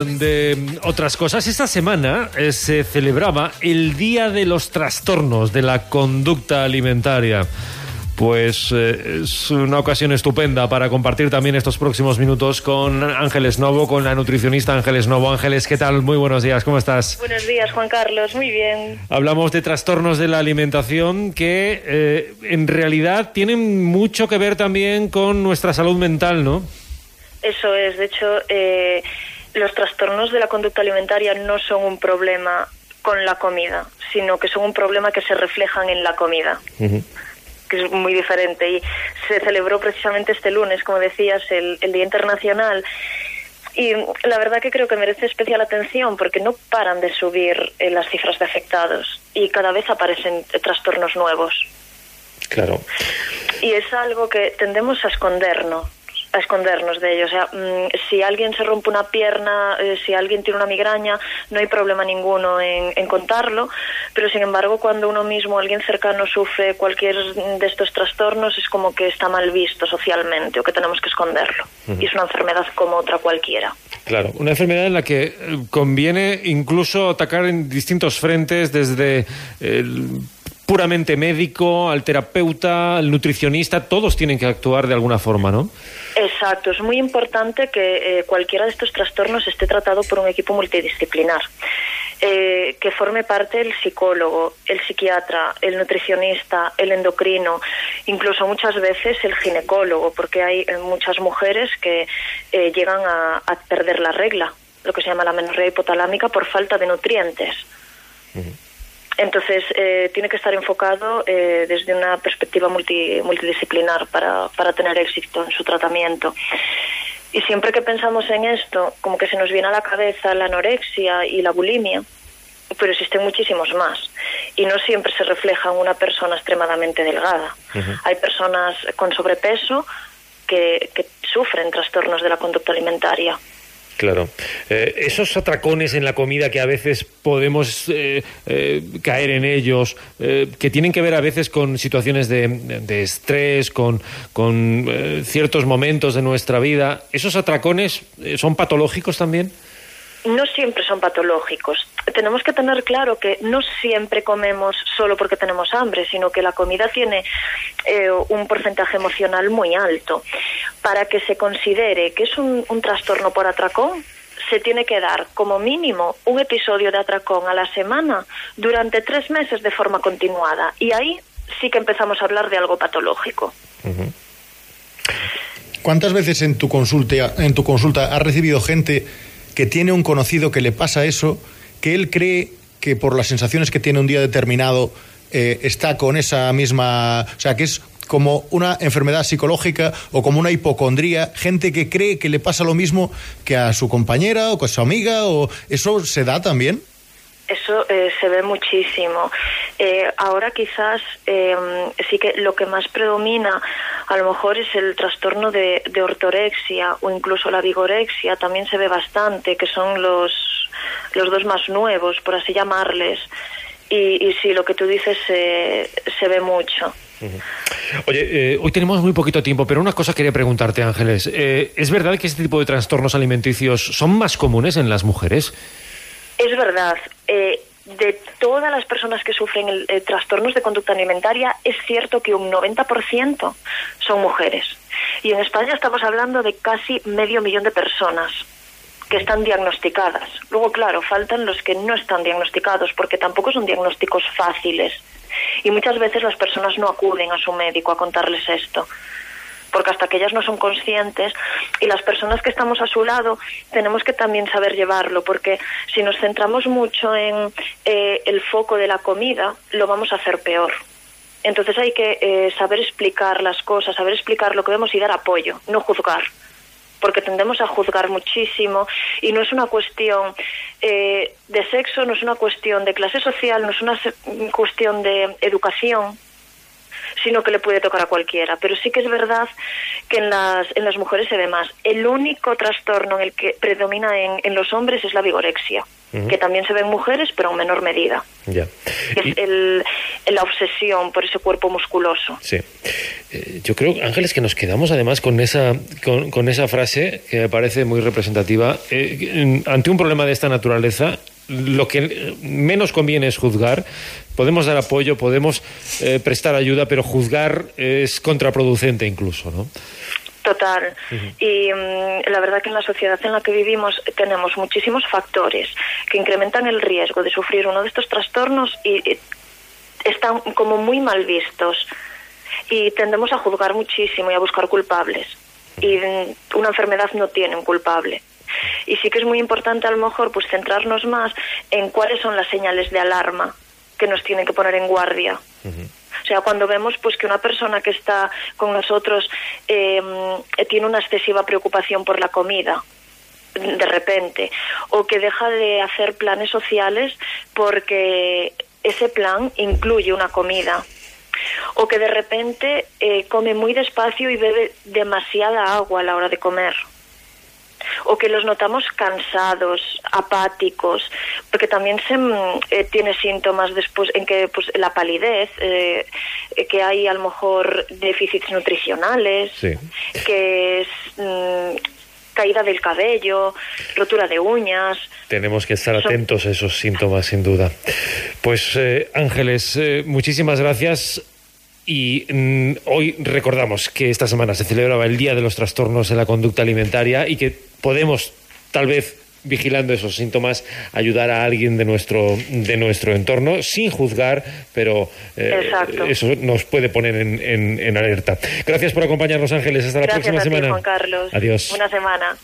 De otras cosas, esta semana eh, se celebraba el Día de los Trastornos de la Conducta Alimentaria. Pues eh, es una ocasión estupenda para compartir también estos próximos minutos con Ángeles Novo, con la nutricionista Ángeles Novo. Ángeles, ¿qué tal? Muy buenos días, ¿cómo estás? Buenos días, Juan Carlos, muy bien. Hablamos de trastornos de la alimentación que eh, en realidad tienen mucho que ver también con nuestra salud mental, ¿no? Eso es, de hecho, eh, los trastornos de la conducta alimentaria no son un problema con la comida, sino que son un problema que se reflejan en la comida. que es muy diferente y se celebró precisamente este lunes, como decías, el, el Día Internacional y la verdad que creo que merece especial atención porque no paran de subir eh, las cifras de afectados y cada vez aparecen trastornos nuevos. Claro. Y es algo que tendemos a escondernos a escondernos de ello. O sea, mm, si alguien se rompe una pierna, eh, si alguien tiene una migraña, no hay problema ninguno en, en, contarlo, pero sin embargo cuando uno mismo, alguien cercano sufre cualquier de estos trastornos es como que está mal visto socialmente o que tenemos que esconderlo. Uh -huh. Y es una enfermedad como otra cualquiera. Claro, una enfermedad en la que eh, conviene incluso atacar en distintos frentes desde el puramente médico, al terapeuta, al nutricionista, todos tienen que actuar de alguna forma, ¿no? Exacto, es muy importante que eh, cualquiera de estos trastornos esté tratado por un equipo multidisciplinar, eh, que forme parte el psicólogo, el psiquiatra, el nutricionista, el endocrino, incluso muchas veces el ginecólogo, porque hay eh, muchas mujeres que eh, llegan a, a, perder la regla, lo que se llama la menorrea hipotalámica, por falta de nutrientes. Uh -huh. Entonces, eh, tiene que estar enfocado eh, desde una perspectiva multi, multidisciplinar para, para tener éxito en su tratamiento. Y siempre que pensamos en esto, como que se nos viene a la cabeza la anorexia y la bulimia, pero existen muchísimos más. Y no siempre se refleja en una persona extremadamente delgada. Uh -huh. Hay personas con sobrepeso que, que sufren trastornos de la conducta alimentaria. Claro. Eh, esos atracones en la comida que a veces podemos eh, eh, caer en ellos, que tienen que ver a veces con situaciones de, de estrés, con, con ciertos momentos de nuestra vida, ¿esos atracones son patológicos también? No siempre son patológicos. Tenemos que tener claro que no siempre comemos solo porque tenemos hambre, sino que la comida tiene eh, un porcentaje emocional muy alto. Para que se considere que es un, un trastorno por atracón, se tiene que dar como mínimo un episodio de atracón a la semana durante tres meses de forma continuada. Y ahí sí que empezamos a hablar de algo patológico. Uh -huh. ¿Cuántas veces en tu consulta, en tu consulta has recibido gente que tiene un conocido que le pasa eso, que él cree que por las sensaciones que tiene un día determinado eh, está con esa misma, o sea, que es como una enfermedad psicológica o como una hipocondría, gente que cree que le pasa lo mismo que a su compañera o que a su amiga, o eso se da también. Eso eh, se ve muchísimo. Eh, ahora quizás eh, sí que lo que más predomina a lo mejor es el trastorno de, de, ortorexia o incluso la vigorexia, también se ve bastante, que son los, los dos más nuevos, por así llamarles. Y, y sí, lo que tú dices se, se ve mucho. Oye, eh, hoy tenemos muy poquito tiempo, pero una cosa quería preguntarte, Ángeles. Eh, ¿Es verdad que este tipo de trastornos alimenticios son más comunes en las mujeres? Es verdad. Eh, de todas las personas que sufren el, eh, trastornos de conducta alimentaria, es cierto que un 90% son mujeres. Y en España estamos hablando de casi medio millón de personas que están diagnosticadas. Luego, claro, faltan los que no están diagnosticados, porque tampoco son diagnósticos fáciles. Y muchas veces las personas no acuden a su médico a contarles esto porque hasta que ellas no son conscientes y las personas que estamos a su lado tenemos que también saber llevarlo, porque si nos centramos mucho en eh, el foco de la comida, lo vamos a hacer peor. Entonces hay que eh, saber explicar las cosas, saber explicar lo que vemos y dar apoyo, no juzgar porque tendemos a juzgar muchísimo y no es una cuestión eh, de sexo, no es una cuestión de clase social, no es una cuestión de educación, sino que le puede tocar a cualquiera. Pero sí que es verdad que en las, en las mujeres se ve más. El único trastorno en el que predomina en, en los hombres es la vigorexia, que también se ve en mujeres, pero en menor medida. Ya. Es el, la obsesión por ese cuerpo musculoso. Sí. Eh, yo creo, Ángeles, que nos quedamos además con esa, con, con esa frase que me parece muy representativa. Eh, ante un problema de esta naturaleza, lo que menos conviene es juzgar. Podemos dar apoyo, podemos eh, prestar ayuda, pero juzgar es contraproducente incluso, ¿no? Total. Y mm, la verdad que en la sociedad en la que vivimos tenemos muchísimos factores que incrementan el riesgo de sufrir uno de estos trastornos y, y están como muy mal vistos. Y tendemos a juzgar muchísimo y a buscar culpables. Y mm, una enfermedad no tiene un culpable. Y sí que es muy importante a lo mejor pues centrarnos más en cuáles son las señales de alarma que nos tienen que poner en guardia. O sea, cuando vemos pues que una persona que está con nosotros eh, tiene una excesiva preocupación por la comida, de repente, o que deja de hacer planes sociales porque ese plan incluye una comida, o que de repente eh, come muy despacio y bebe demasiada agua a la hora de comer o que los notamos cansados, apáticos, porque también se eh, tiene síntomas después en que pues la palidez, eh, que hay a lo mejor déficits nutricionales, Sí. que es mm, caída del cabello, rotura de uñas. Tenemos que estar atentos a esos síntomas, sin duda. Pues eh, Ángeles, eh, muchísimas gracias. Y mm, hoy recordamos que esta semana se celebraba el Día de los Trastornos en la Conducta Alimentaria y que podemos, tal vez, vigilando esos síntomas, ayudar a alguien de nuestro, de nuestro entorno, sin juzgar, pero eh, eso nos puede poner en, en- en alerta. Gracias por acompañarnos, Ángeles. Hasta la próxima a ti, semana. Juan Carlos. Adiós. Buena semana.